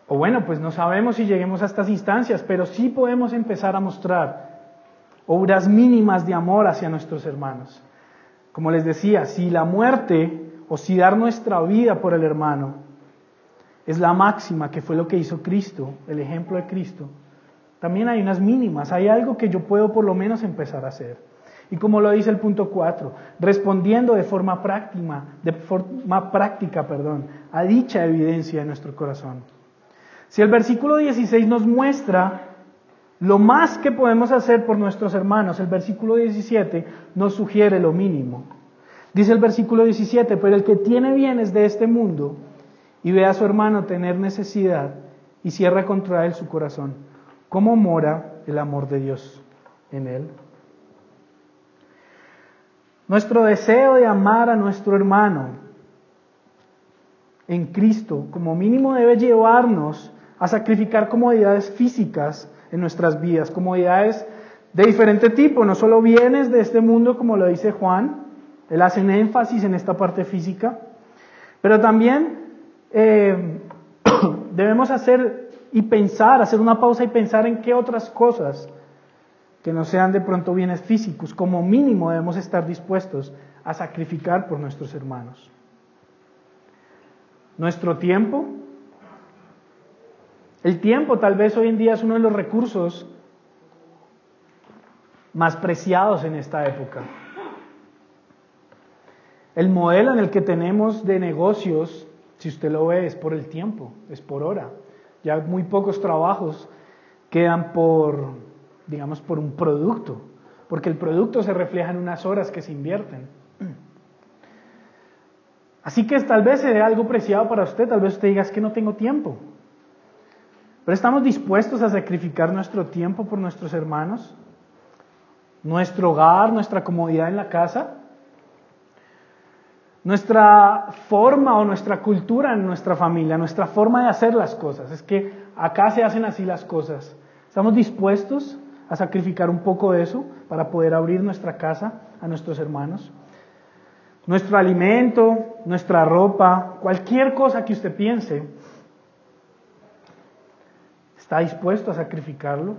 O bueno, pues no sabemos si lleguemos a estas instancias, pero sí podemos empezar a mostrar obras mínimas de amor hacia nuestros hermanos. Como les decía, si la muerte o si dar nuestra vida por el hermano es la máxima que fue lo que hizo Cristo, el ejemplo de Cristo, también hay unas mínimas, hay algo que yo puedo por lo menos empezar a hacer. Y como lo dice el punto 4, respondiendo de forma práctica, de forma práctica, perdón, a dicha evidencia de nuestro corazón. Si el versículo 16 nos muestra lo más que podemos hacer por nuestros hermanos, el versículo 17 nos sugiere lo mínimo. Dice el versículo 17, pero el que tiene bienes de este mundo y ve a su hermano tener necesidad y cierra contra él su corazón ¿Cómo mora el amor de Dios en él? Nuestro deseo de amar a nuestro hermano en Cristo como mínimo debe llevarnos a sacrificar comodidades físicas en nuestras vidas, comodidades de diferente tipo, no solo bienes de este mundo como lo dice Juan, él hace énfasis en esta parte física, pero también eh, debemos hacer y pensar, hacer una pausa y pensar en qué otras cosas que no sean de pronto bienes físicos, como mínimo debemos estar dispuestos a sacrificar por nuestros hermanos. Nuestro tiempo, el tiempo tal vez hoy en día es uno de los recursos más preciados en esta época. El modelo en el que tenemos de negocios, si usted lo ve, es por el tiempo, es por hora. Ya muy pocos trabajos quedan por, digamos, por un producto, porque el producto se refleja en unas horas que se invierten. Así que tal vez sea algo preciado para usted, tal vez usted diga que no tengo tiempo. Pero estamos dispuestos a sacrificar nuestro tiempo por nuestros hermanos, nuestro hogar, nuestra comodidad en la casa nuestra forma o nuestra cultura en nuestra familia, nuestra forma de hacer las cosas. Es que acá se hacen así las cosas. ¿Estamos dispuestos a sacrificar un poco de eso para poder abrir nuestra casa a nuestros hermanos? Nuestro alimento, nuestra ropa, cualquier cosa que usted piense, ¿está dispuesto a sacrificarlo?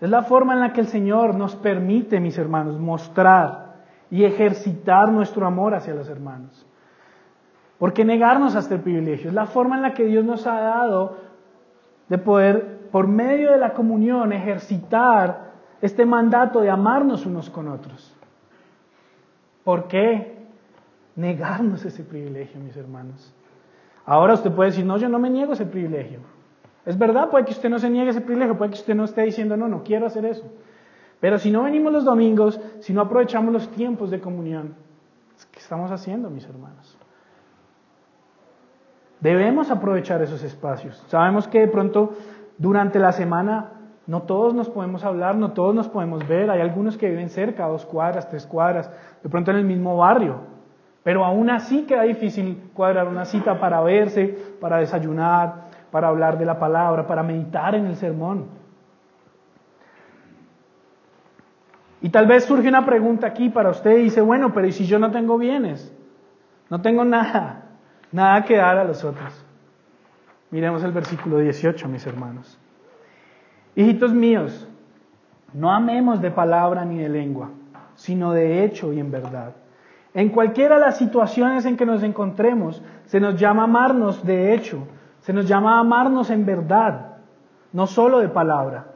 Es la forma en la que el Señor nos permite, mis hermanos, mostrar y ejercitar nuestro amor hacia los hermanos. ¿Por qué negarnos a este privilegio? Es la forma en la que Dios nos ha dado de poder, por medio de la comunión, ejercitar este mandato de amarnos unos con otros. ¿Por qué negarnos ese privilegio, mis hermanos? Ahora usted puede decir, no, yo no me niego ese privilegio. Es verdad, puede que usted no se niegue ese privilegio, puede que usted no esté diciendo, no, no quiero hacer eso. Pero si no venimos los domingos, si no aprovechamos los tiempos de comunión, ¿qué estamos haciendo, mis hermanos? Debemos aprovechar esos espacios. Sabemos que de pronto durante la semana no todos nos podemos hablar, no todos nos podemos ver. Hay algunos que viven cerca, dos cuadras, tres cuadras, de pronto en el mismo barrio. Pero aún así queda difícil cuadrar una cita para verse, para desayunar, para hablar de la palabra, para meditar en el sermón. Y tal vez surge una pregunta aquí para usted y dice, bueno, pero ¿y si yo no tengo bienes? No tengo nada, nada que dar a los otros. Miremos el versículo 18, mis hermanos. Hijitos míos, no amemos de palabra ni de lengua, sino de hecho y en verdad. En cualquiera de las situaciones en que nos encontremos, se nos llama amarnos de hecho, se nos llama amarnos en verdad, no solo de palabra.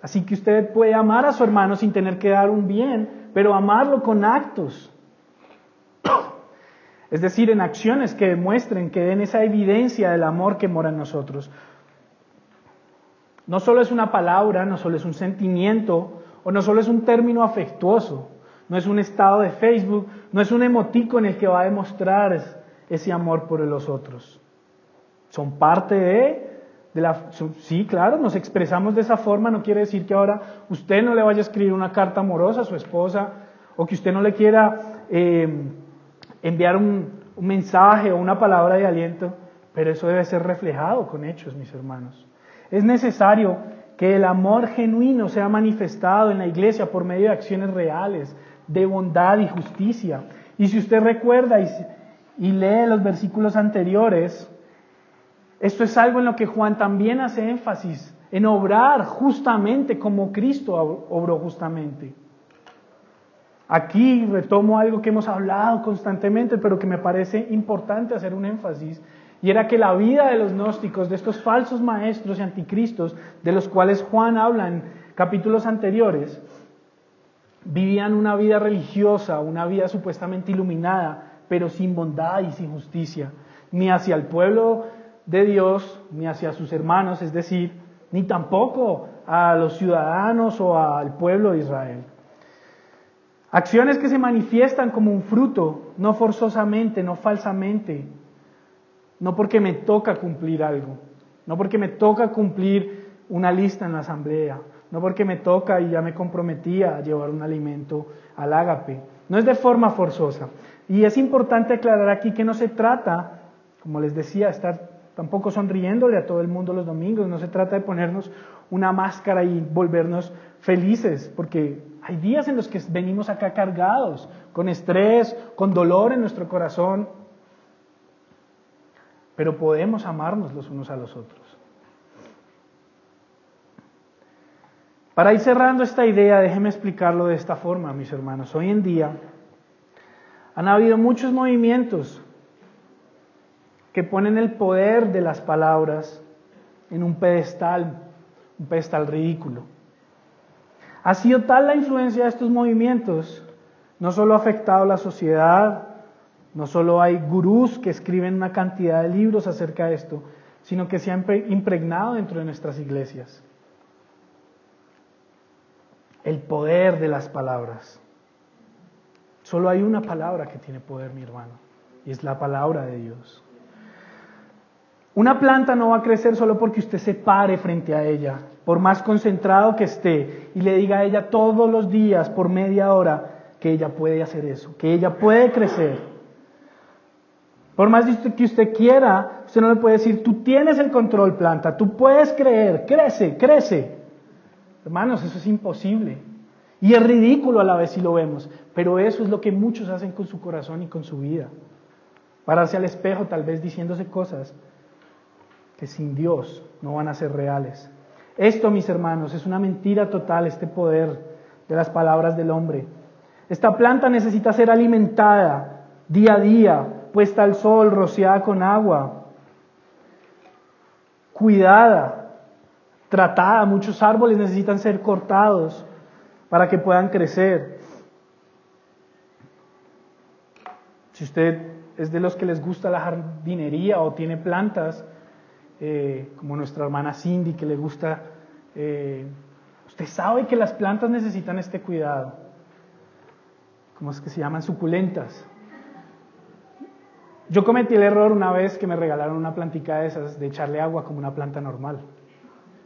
Así que usted puede amar a su hermano sin tener que dar un bien, pero amarlo con actos. Es decir, en acciones que demuestren, que den esa evidencia del amor que mora en nosotros. No solo es una palabra, no solo es un sentimiento, o no solo es un término afectuoso, no es un estado de Facebook, no es un emotico en el que va a demostrar ese amor por los otros. Son parte de, sí, claro, nos expresamos de esa forma, no quiere decir que ahora usted no le vaya a escribir una carta amorosa a su esposa o que usted no le quiera eh, enviar un, mensaje o una palabra de aliento, pero eso debe ser reflejado con hechos, mis hermanos. Es necesario que el amor genuino sea manifestado en la iglesia por medio de acciones reales, de bondad y justicia. Y si usted recuerda y lee los versículos anteriores, esto es algo en lo que Juan también hace énfasis, en obrar justamente como Cristo obró justamente. Aquí retomo algo que hemos hablado constantemente, pero que me parece importante hacer un énfasis, y era que la vida de los gnósticos, de estos falsos maestros y anticristos, de los cuales Juan habla en capítulos anteriores, vivían una vida religiosa, una vida supuestamente iluminada, pero sin bondad y sin justicia, ni hacia el pueblo de Dios ni hacia sus hermanos, es decir, ni tampoco a los ciudadanos o al pueblo de Israel. Acciones que se manifiestan como un fruto, no forzosamente, no falsamente, no porque me toca cumplir algo, no porque me toca cumplir una lista en la asamblea, no porque me toca y ya me comprometía a llevar un alimento al ágape, no es de forma forzosa. Y es importante aclarar aquí que no se trata, como les decía, estar tampoco sonriéndole a todo el mundo los domingos. No se trata de ponernos una máscara y volvernos felices, porque hay días en los que venimos acá cargados, con estrés, con dolor en nuestro corazón, pero podemos amarnos los unos a los otros. Para ir cerrando esta idea, déjeme explicarlo de esta forma, mis hermanos. Hoy en día han habido muchos movimientos que ponen el poder de las palabras en un pedestal, un pedestal ridículo. Ha sido tal la influencia de estos movimientos, no solo ha afectado a la sociedad, no solo hay gurús que escriben una cantidad de libros acerca de esto, sino que se ha impregnado dentro de nuestras iglesias. El poder de las palabras. Solo hay una palabra que tiene poder, mi hermano, y es la palabra de Dios. Una planta no va a crecer solo porque usted se pare frente a ella, por más concentrado que esté, y le diga a ella todos los días, por media hora, que ella puede hacer eso, que ella puede crecer. Por más que usted quiera, usted no le puede decir, tú tienes el control, planta, tú puedes creer, crece, crece. Hermanos, eso es imposible. Y es ridículo a la vez si lo vemos, pero eso es lo que muchos hacen con su corazón y con su vida. Pararse al espejo tal vez diciéndose cosas que sin Dios no van a ser reales. Esto, mis hermanos, es una mentira total, este poder de las palabras del hombre. Esta planta necesita ser alimentada día a día, puesta al sol, rociada con agua. cuidada, tratada. Muchos árboles necesitan ser cortados para que puedan crecer. Si usted es de los que les gusta la jardinería o tiene plantas, eh, como nuestra hermana Cindy, que le gusta, eh, usted sabe que las plantas necesitan este cuidado. ¿Cómo es que se llaman? Suculentas. Yo cometí el error una vez que me regalaron una plantica de esas, de echarle agua como una planta normal.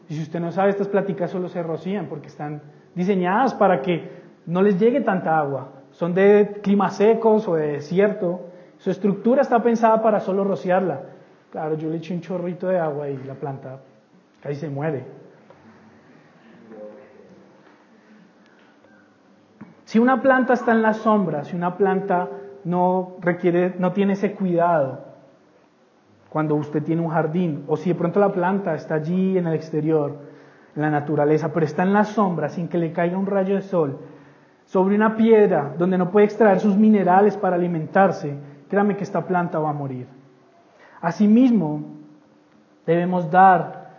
Y si usted no sabe, estas plantitas solo se rocían porque están diseñadas para que no les llegue tanta agua. Son de climas secos o de desierto. Su estructura está pensada para solo rociarla. Claro, yo le eché un chorrito de agua y la planta casi se muere. Si una planta está en la sombra, si una planta no requiere, no tiene ese cuidado cuando usted tiene un jardín, o si de pronto la planta está allí en el exterior, en la naturaleza, pero está en la sombra sin que le caiga un rayo de sol, sobre una piedra donde no puede extraer sus minerales para alimentarse, créame que esta planta va a morir. Asimismo, debemos dar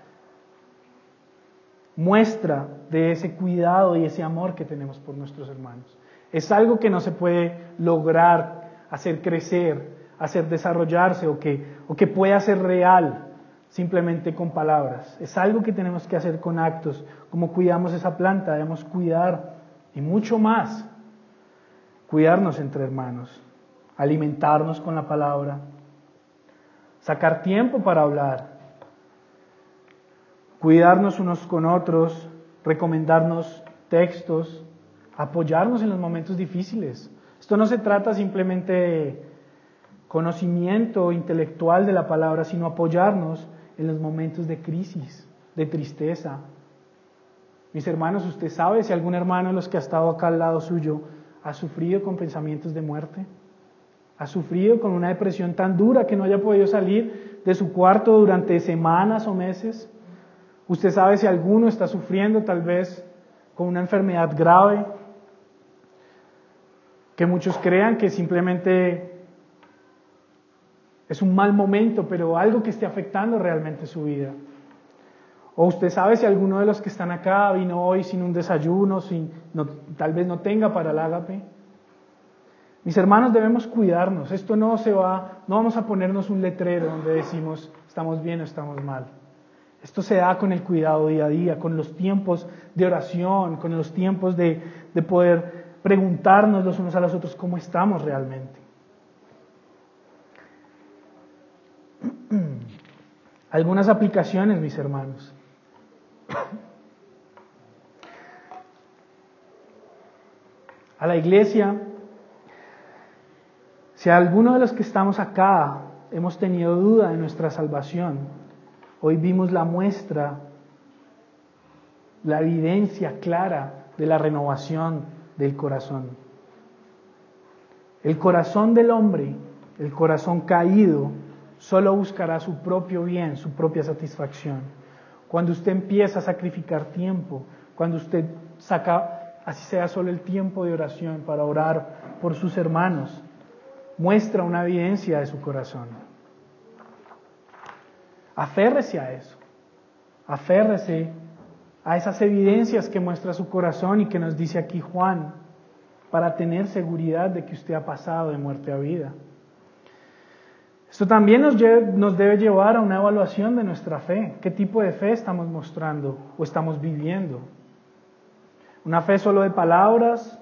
muestra de ese cuidado y ese amor que tenemos por nuestros hermanos. Es algo que no se puede lograr hacer crecer, hacer desarrollarse o que, o que pueda ser real simplemente con palabras. Es algo que tenemos que hacer con actos. Como cuidamos esa planta, debemos cuidar y mucho más. Cuidarnos entre hermanos, alimentarnos con la palabra, sacar tiempo para hablar, cuidarnos unos con otros, recomendarnos textos, apoyarnos en los momentos difíciles. Esto no se trata simplemente de conocimiento intelectual de la palabra, sino apoyarnos en los momentos de crisis, de tristeza. Mis hermanos, ¿usted sabe si algún hermano de los que ha estado acá al lado suyo ha sufrido con pensamientos de muerte? ¿Ha sufrido con una depresión tan dura que no haya podido salir de su cuarto durante semanas o meses? ¿Usted sabe si alguno está sufriendo tal vez con una enfermedad grave? que muchos crean que simplemente es un mal momento, pero algo que esté afectando realmente su vida. O usted sabe si alguno de los que están acá vino hoy sin un desayuno, sin, tal vez no tenga para el ágape. Mis hermanos, debemos cuidarnos. Esto no se va, no vamos a ponernos un letrero donde decimos estamos bien o estamos mal. Esto se da con el cuidado día a día, con los tiempos de oración, con los tiempos de, de poder preguntarnos los unos a los otros cómo estamos realmente. Algunas aplicaciones, mis hermanos. A la iglesia, si alguno de los que estamos acá hemos tenido duda de nuestra salvación, hoy vimos la muestra, la evidencia clara de la renovación del corazón. El corazón del hombre, el corazón caído, solo buscará su propio bien, su propia satisfacción. Cuando usted empieza a sacrificar tiempo, cuando usted saca, así sea solo el tiempo de oración para orar por sus hermanos, muestra una evidencia de su corazón. Aférrese a eso. Aférrese a esas evidencias que muestra su corazón y que nos dice aquí Juan, para tener seguridad de que usted ha pasado de muerte a vida. Esto también nos, debe llevar a una evaluación de nuestra fe. ¿Qué tipo de fe estamos mostrando o estamos viviendo? ¿Una fe solo de palabras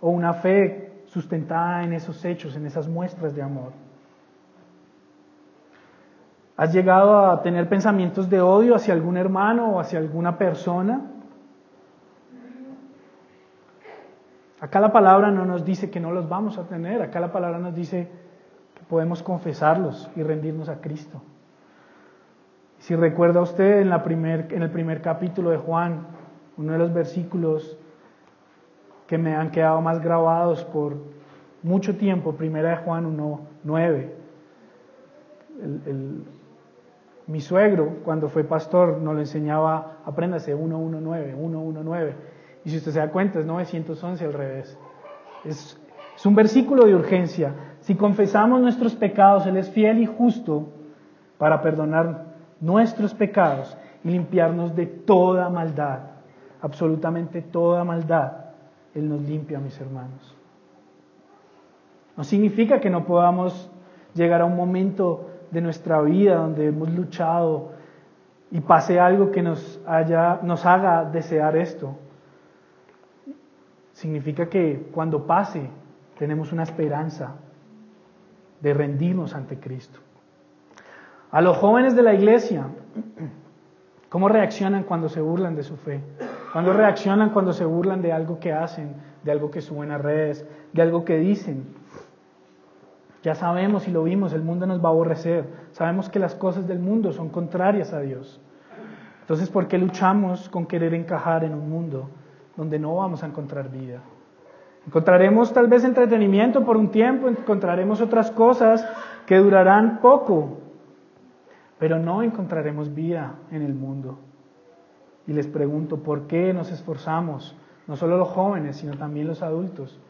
o una fe sustentada en esos hechos, en esas muestras de amor? ¿Has llegado a tener pensamientos de odio hacia algún hermano o hacia alguna persona? Acá la palabra no nos dice que no los vamos a tener, acá la palabra nos dice que podemos confesarlos y rendirnos a Cristo. Si recuerda usted en, en el primer capítulo de Juan, uno de los versículos que me han quedado más grabados por mucho tiempo, primera de Juan 1, 9. El, mi suegro, cuando fue pastor, nos lo enseñaba, apréndase 119, 119. Y si usted se da cuenta, es 911 al revés. Es un versículo de urgencia. Si confesamos nuestros pecados, Él es fiel y justo para perdonar nuestros pecados y limpiarnos de toda maldad, absolutamente toda maldad. Él nos limpia, mis hermanos. No significa que no podamos llegar a un momento de nuestra vida donde hemos luchado y pase algo que nos, haya, nos haga desear esto. Significa que cuando pase tenemos una esperanza de rendirnos ante Cristo. A los jóvenes de la iglesia, ¿cómo reaccionan cuando se burlan de su fe? ¿Cuándo reaccionan cuando se burlan de algo que hacen, de algo que suben a redes, de algo que dicen? Ya sabemos y lo vimos, el mundo nos va a aborrecer. Sabemos que las cosas del mundo son contrarias a Dios. Entonces, ¿por qué luchamos con querer encajar en un mundo donde no vamos a encontrar vida? Encontraremos tal vez entretenimiento por un tiempo, encontraremos otras cosas que durarán poco, pero no encontraremos vida en el mundo. Y les pregunto, ¿por qué nos esforzamos? No solo los jóvenes, sino también los adultos.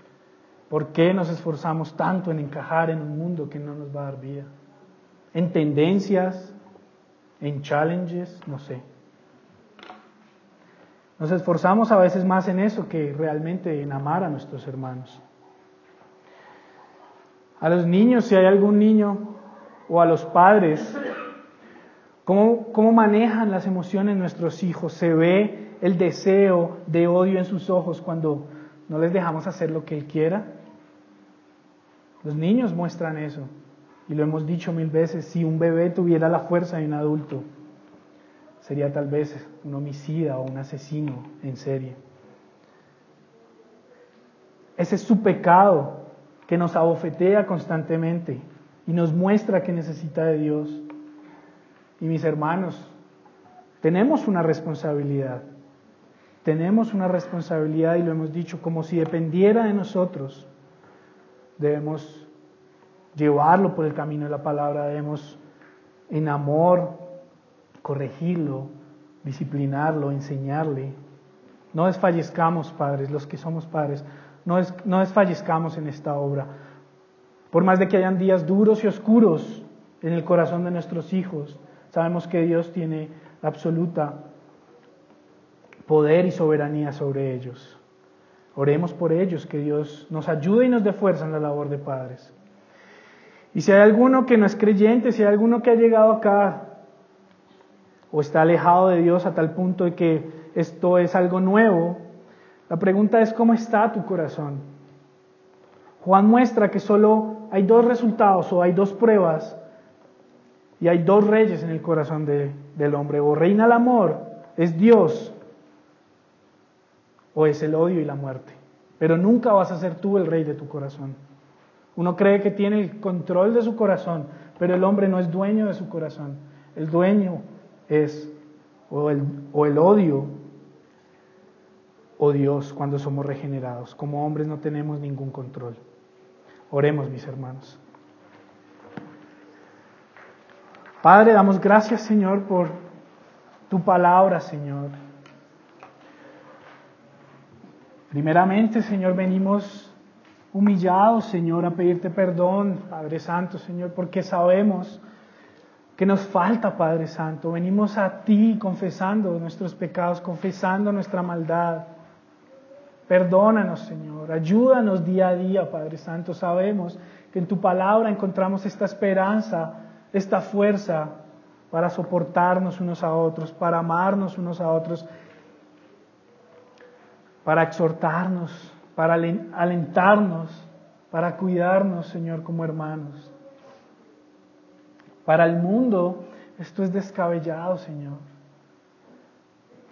¿Por qué nos esforzamos tanto en encajar en un mundo que no nos va a dar vida? En tendencias, en challenges, no sé. Nos esforzamos a veces más en eso que realmente en amar a nuestros hermanos. A los niños, si hay algún niño, o a los padres, ¿cómo, manejan las emociones nuestros hijos? ¿Se ve el deseo de odio en sus ojos cuando no les dejamos hacer lo que él quiera? Los niños muestran eso. Y lo hemos dicho mil veces, si un bebé tuviera la fuerza de un adulto, sería tal vez un homicida o un asesino en serie. Ese es su pecado que nos abofetea constantemente y nos muestra que necesita de Dios. Y mis hermanos, tenemos una responsabilidad. Tenemos una responsabilidad y lo hemos dicho como si dependiera de nosotros. Debemos llevarlo por el camino de la palabra, debemos en amor corregirlo, disciplinarlo, enseñarle. No desfallezcamos, padres, los que somos padres, no, no desfallezcamos en esta obra. Por más de que hayan días duros y oscuros en el corazón de nuestros hijos, sabemos que Dios tiene absoluta poder y soberanía sobre ellos. Oremos por ellos, que Dios nos ayude y nos dé fuerza en la labor de padres. Y si hay alguno que no es creyente, si hay alguno que ha llegado acá o está alejado de Dios a tal punto de que esto es algo nuevo, la pregunta es ¿cómo está tu corazón? Juan muestra que solo hay dos resultados o hay dos pruebas y hay dos reyes en el corazón del hombre. O reina el amor, es Dios, o es el odio y la muerte. Pero nunca vas a ser tú el rey de tu corazón. Uno cree que tiene el control de su corazón, pero el hombre no es dueño de su corazón. El dueño es o el, o el odio o Dios cuando somos regenerados. Como hombres no tenemos ningún control. Oremos, mis hermanos. Padre, damos gracias, Señor, por tu palabra, Señor. Primeramente, Señor, venimos humillados, Señor, a pedirte perdón, Padre Santo, Señor, porque sabemos que nos falta, Padre Santo. Venimos a ti confesando nuestros pecados, confesando nuestra maldad. Perdónanos, Señor. Ayúdanos día a día, Padre Santo. Sabemos que en tu palabra encontramos esta esperanza, esta fuerza para soportarnos unos a otros, para amarnos unos a otros, para exhortarnos, para alentarnos, para cuidarnos, Señor, como hermanos. Para el mundo esto es descabellado, Señor.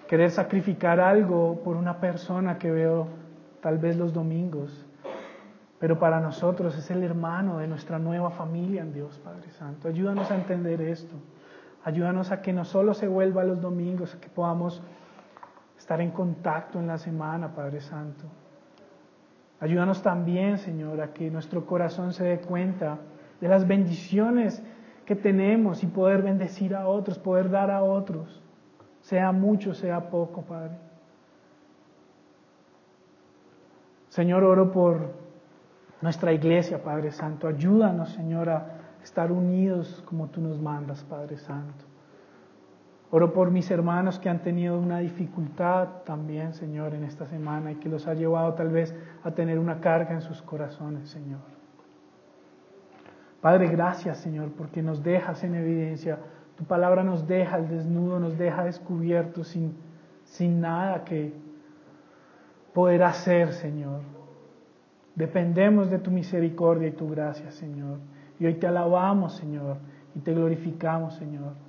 Querer sacrificar algo por una persona que veo tal vez los domingos, pero para nosotros es el hermano de nuestra nueva familia en Dios, Padre Santo. Ayúdanos a entender esto. Ayúdanos a que no solo se vuelva los domingos, que podamos estar en contacto en la semana, Padre Santo. Ayúdanos también, Señor, a que nuestro corazón se dé cuenta de las bendiciones que tenemos y poder bendecir a otros, poder dar a otros, sea mucho, sea poco, Padre. Señor, oro por nuestra iglesia, Padre Santo. Ayúdanos, Señor, a estar unidos como tú nos mandas, Padre Santo. Oro por mis hermanos que han tenido una dificultad también, Señor, en esta semana y que los ha llevado tal vez a tener una carga en sus corazones, Señor. Padre, gracias, Señor, porque nos dejas en evidencia. Tu palabra nos deja al desnudo, nos deja descubierto sin, sin nada que poder hacer, Señor. Dependemos de tu misericordia y tu gracia, Señor. Y hoy te alabamos, Señor, y te glorificamos, Señor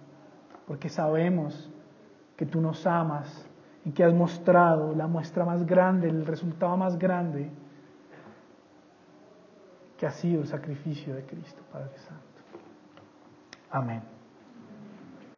porque sabemos que tú nos amas y que has mostrado la muestra más grande, el resultado más grande, que ha sido el sacrificio de Cristo, Padre Santo. Amén.